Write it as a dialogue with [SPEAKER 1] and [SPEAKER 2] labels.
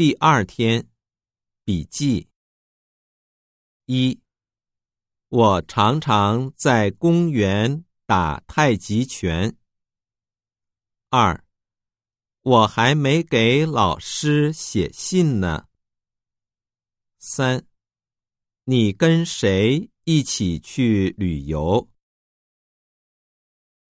[SPEAKER 1] 第二天笔记。一我常常在公园打太极拳。二我还没给老师写信呢。三你跟谁一起去旅游？